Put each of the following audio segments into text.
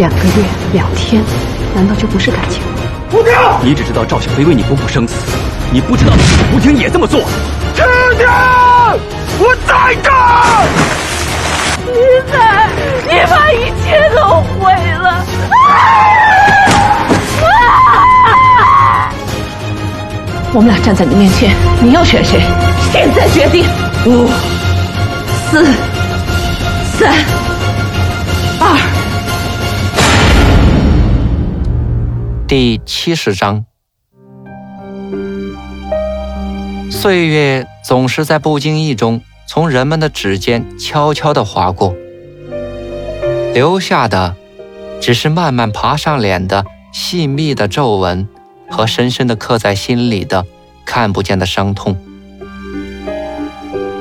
两个月、两天，难道就不是感情？吴婷，你只知道赵小飞为你不顾生死，你不知道吴婷也这么做。婷婷，我在这儿！你在，你把一切都毁了。我们俩站在你面前，你要选谁？现在决定！五、四、三、第七十章。岁月总是在不经意中从人们的指尖悄悄地划过，留下的只是慢慢爬上脸的细密的皱纹。和深深的刻在心里的看不见的伤痛。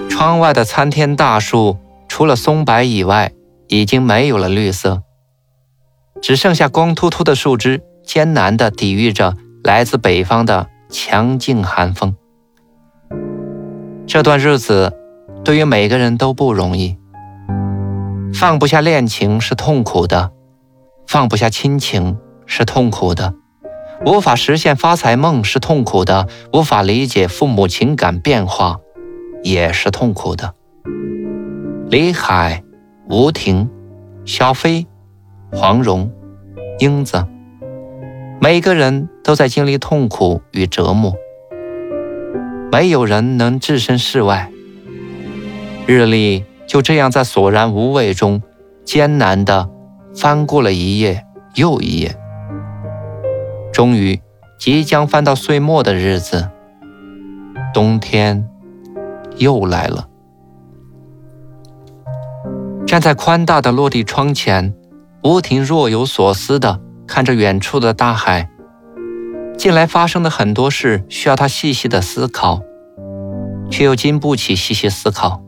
窗外的参天大树，除了松柏以外，已经没有了绿色，只剩下光秃秃的树枝，艰难地抵御着来自北方的强劲寒风。这段日子，对于每个人都不容易。放不下恋情是痛苦的，放不下亲情是痛苦的。无法实现发财梦是痛苦的，无法理解父母情感变化也是痛苦的。李海、吴婷、小飞、黄蓉、英子，每个人都在经历痛苦与折磨，没有人能置身事外。日历就这样在索然无味中艰难地翻过了一页又一页。终于，即将翻到岁末的日子，冬天又来了。站在宽大的落地窗前，吴婷若有所思地看着远处的大海。近来发生的很多事需要他细细的思考，却又经不起细细思考。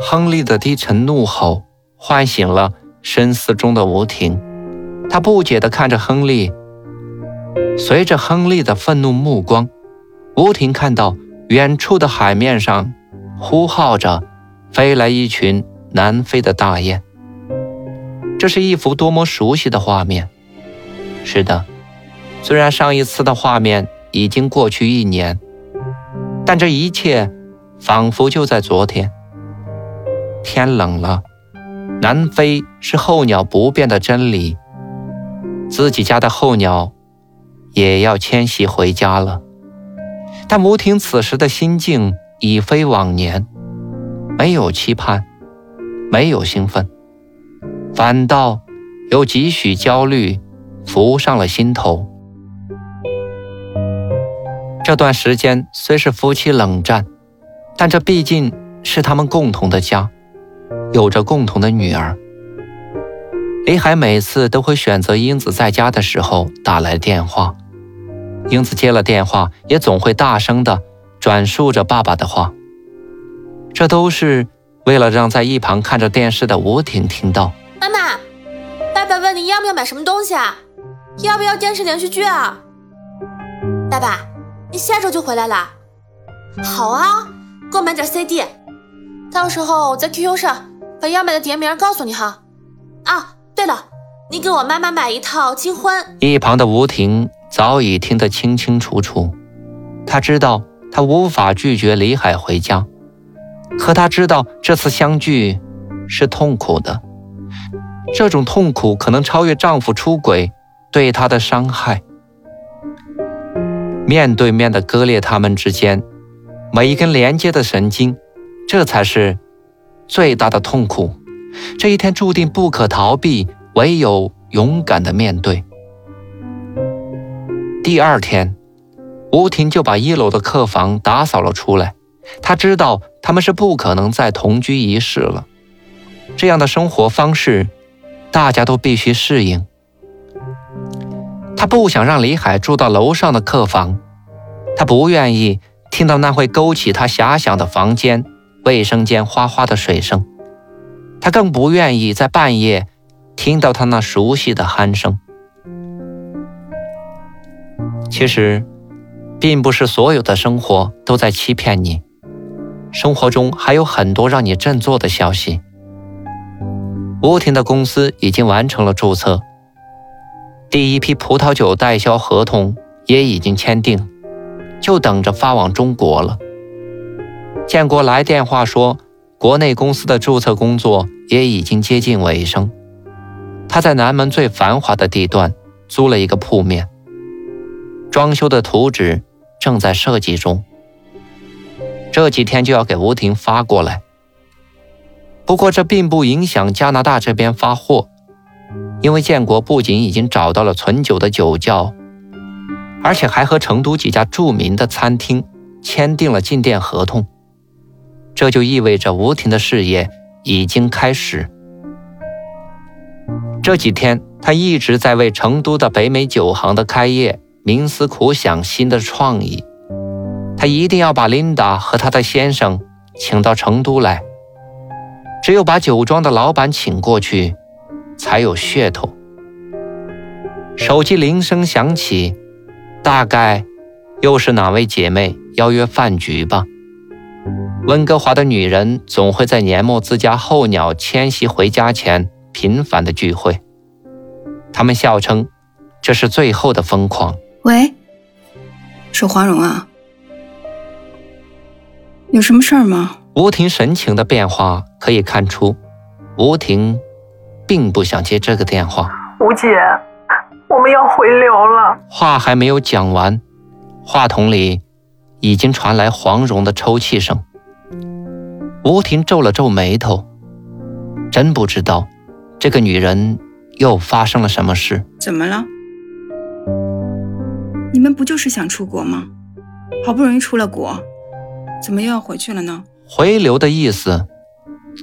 亨利的低沉怒吼唤醒了深思中的吴婷。他不解地看着亨利，随着亨利的愤怒目光，吴婷看到远处的海面上呼号着飞来一群南飞的大雁。这是一幅多么熟悉的画面！是的，虽然上一次的画面已经过去一年，但这一切仿佛就在昨天。天冷了，南飞是候鸟不变的真理。自己家的候鸟也要迁徙回家了，但吴婷此时的心境已非往年，没有期盼，没有兴奋，反倒有几许焦虑浮上了心头。这段时间虽是夫妻冷战，但这毕竟是他们共同的家，有着共同的女儿。李海每次都会选择英子在家的时候打来电话，英子接了电话，也总会大声的转述着爸爸的话。这都是为了让在一旁看着电视的吴婷听到。你要不要买什么东西啊？要不要电视连续剧啊？爸爸，你下周就回来了？好啊，给我买点 CD，到时候我在 QQ 上把要买的碟名告诉你哈。啊。对了，你给我妈妈买一套金婚。一旁的吴婷早已听得清清楚楚，她知道她无法拒绝李海回家，可她知道这次相聚是痛苦的，这种痛苦可能超越丈夫出轨对她的伤害。面对面的割裂他们之间每一根连接的神经，这才是最大的痛苦。这一天注定不可逃避，唯有勇敢的面对。第二天，吴婷就把一楼的客房打扫了出来。她知道他们是不可能再同居一室了，这样的生活方式大家都必须适应。他不想让李海住到楼上的客房，他不愿意听到那会勾起他遐想的房间、卫生间哗哗的水声，他更不愿意在半夜听到他那熟悉的鼾声。其实，并不是所有的生活都在欺骗你，生活中还有很多让你振作的消息。吴婷的公司已经完成了注册，第一批葡萄酒代销合同也已经签订，就等着发往中国了。建国来电话说，国内公司的注册工作也已经接近尾声。他在南门最繁华的地段租了一个铺面，装修的图纸正在设计中，这几天就要给吴婷发过来。不过这并不影响加拿大这边发货，因为建国不仅已经找到了存酒的酒窖，而且还和成都几家著名的餐厅签订了进店合同。这就意味着吴婷的事业已经开始。这几天他一直在为成都的北美酒行的开业冥思苦想新的创意。他一定要把琳达和他的先生请到成都来。只有把酒庄的老板请过去，才有噱头。手机铃声响起，大概又是哪位姐妹邀约饭局吧。温哥华的女人总会在年末自家候鸟迁徙回家前频繁的聚会，他们笑称这是最后的疯狂。喂，是黄蓉啊，有什么事儿吗？吴婷神情的变化可以看出，吴婷并不想接这个电话。吴姐，我们要回流了。话还没有讲完，话筒里已经传来黄蓉的抽泣声。吴婷皱了皱眉头，真不知道这个女人又发生了什么事。怎么了？你们不就是想出国吗？好不容易出了国，怎么又要回去了呢？回流的意思，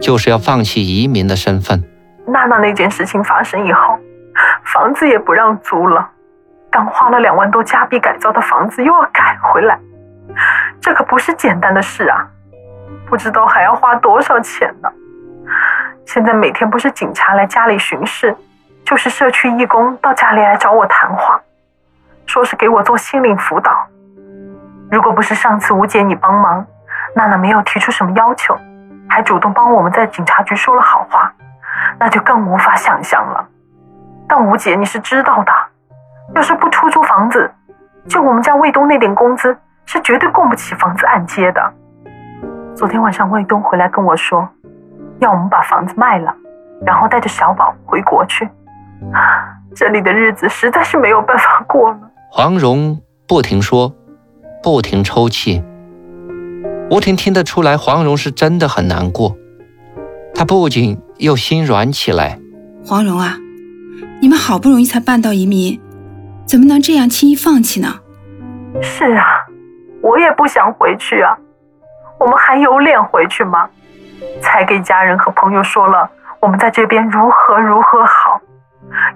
就是要放弃移民的身份。娜娜那件事情发生以后，房子也不让租了，刚花了两万多加币改造的房子又要改回来，这可不是简单的事啊！不知道还要花多少钱呢。现在每天不是警察来家里巡视，就是社区义工到家里来找我谈话，说是给我做心灵辅导。如果不是上次吴姐你帮忙。娜娜没有提出什么要求，还主动帮我们在警察局说了好话，那就更无法想象了。但吴姐，你是知道的，要是不出租房子，就我们家卫东那点工资，是绝对供不起房子按揭的。昨天晚上卫东回来跟我说，要我们把房子卖了，然后带着小宝回国去。这里的日子实在是没有办法过了。黄蓉不停说，不停抽泣。吴婷听得出来，黄蓉是真的很难过，她不仅又心软起来。黄蓉啊，你们好不容易才办到移民，怎么能这样轻易放弃呢？是啊，我也不想回去啊。我们还有脸回去吗？才给家人和朋友说了我们在这边如何如何好，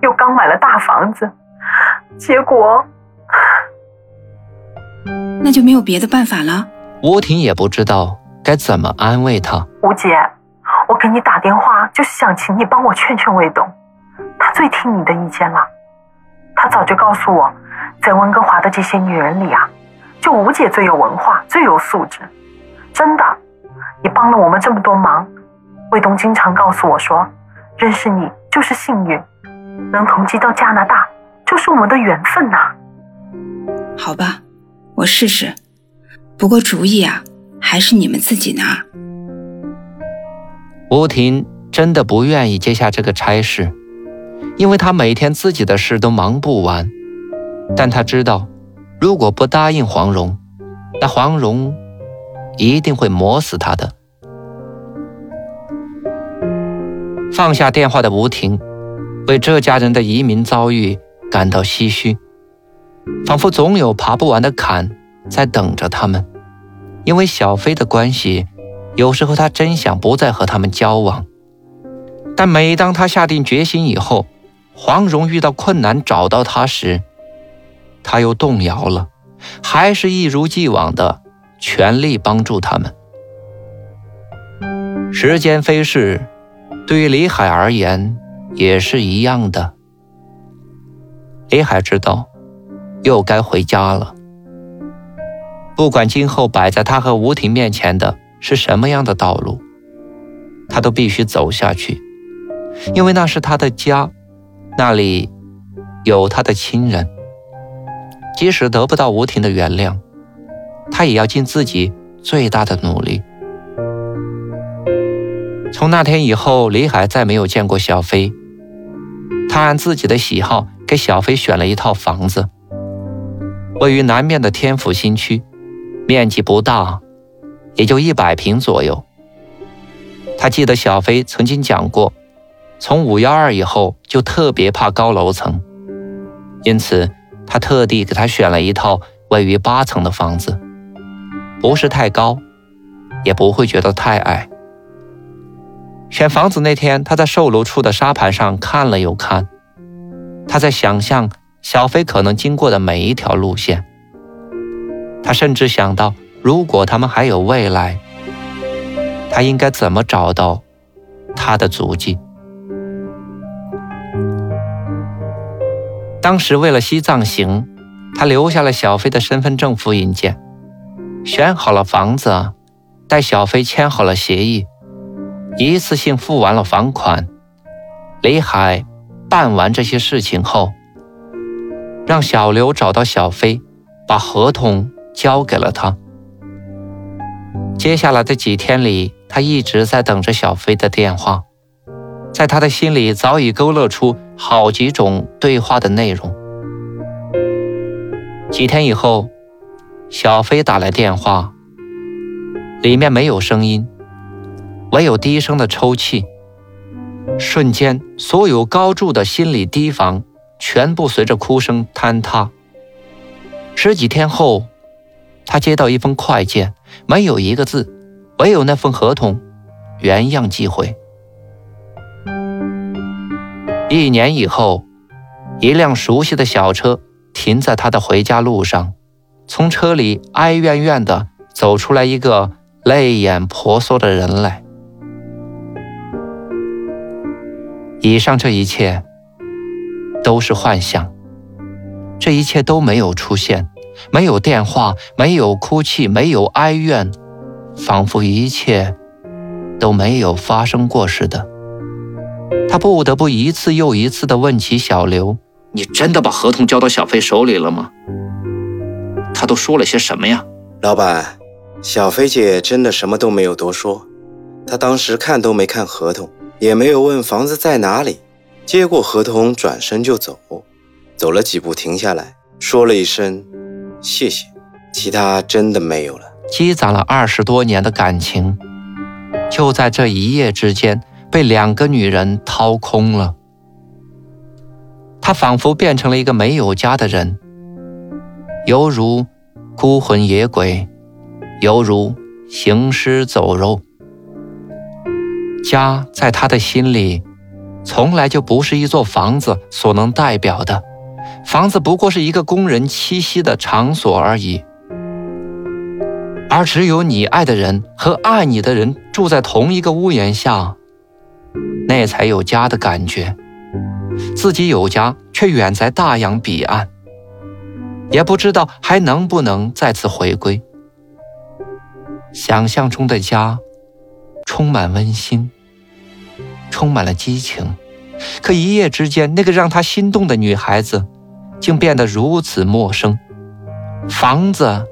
又刚买了大房子，结果……那就没有别的办法了。吴婷也不知道该怎么安慰他。吴姐，我给你打电话就是想请你帮我劝劝卫东，他最听你的意见了。他早就告诉我，在温哥华的这些女人里啊，就吴姐最有文化、最有素质。真的，你帮了我们这么多忙，卫东经常告诉我说，认识你就是幸运，能同居到加拿大就是我们的缘分呐。好吧，我试试。不过主意啊，还是你们自己拿。吴婷真的不愿意接下这个差事，因为她每天自己的事都忙不完。但她知道，如果不答应黄蓉，那黄蓉一定会磨死她的。放下电话的吴婷，为这家人的移民遭遇感到唏嘘，仿佛总有爬不完的坎。在等着他们，因为小飞的关系，有时候他真想不再和他们交往。但每当他下定决心以后，黄蓉遇到困难找到他时，他又动摇了，还是一如既往的全力帮助他们。时间飞逝，对于李海而言也是一样的。李海知道，又该回家了。不管今后摆在他和吴婷面前的是什么样的道路，他都必须走下去，因为那是他的家，那里有他的亲人。即使得不到吴婷的原谅，他也要尽自己最大的努力。从那天以后，李海再没有见过小飞。他按自己的喜好给小飞选了一套房子，位于南面的天府新区，面积不大，也就一百平左右。他记得小飞曾经讲过，从五幺二以后就特别怕高楼层，因此他特地给他选了一套位于八层的房子，不是太高，也不会觉得太矮。选房子那天，他在售楼处的沙盘上看了又看，他在想象小飞可能经过的每一条路线。他甚至想到，如果他们还有未来，他应该怎么找到他的足迹。当时为了西藏行，他留下了小飞的身份证复印件，选好了房子，带小飞签好了协议。一次性付完了房款，李海办完这些事情后，让小刘找到小飞，把合同交给了他。接下来的几天里，他一直在等着小飞的电话，在他的心里早已勾勒出好几种对话的内容。几天以后，小飞打来电话，里面没有声音。唯有低声的抽泣，瞬间，所有高筑的心理堤防全部随着哭声坍塌。十几天后，他接到一封快件，没有一个字，唯有那份合同，原样寄回。一年以后，一辆熟悉的小车停在他的回家路上，从车里哀怨怨地走出来一个泪眼婆娑的人来。以上这一切都是幻想，这一切都没有出现，没有电话，没有哭泣，没有哀怨，仿佛一切都没有发生过似的。他不得不一次又一次地问起小刘：“你真的把合同交到小飞手里了吗？他都说了些什么呀？”老板，小飞姐真的什么都没有多说，她当时看都没看合同。也没有问房子在哪里，接过合同转身就走，走了几步停下来说了一声谢谢，其他真的没有了。积攒了二十多年的感情，就在这一夜之间被两个女人掏空了。他仿佛变成了一个没有家的人，犹如孤魂野鬼，犹如行尸走肉。家在他的心里，从来就不是一座房子所能代表的。房子不过是一个工人栖息的场所而已。而只有你爱的人和爱你的人住在同一个屋檐下，那才有家的感觉。自己有家，却远在大洋彼岸，也不知道还能不能再次回归。想象中的家。充满温馨，充满了激情，可一夜之间，那个让他心动的女孩子，竟变得如此陌生。房子，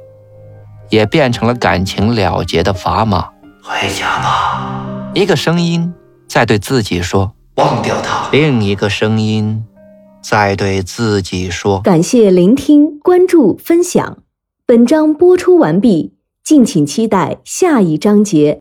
也变成了感情了结的砝码。回家吧。一个声音在对自己说：“忘掉他。”另一个声音在对自己说：“感谢聆听，关注分享。本章播出完毕，敬请期待下一章节。”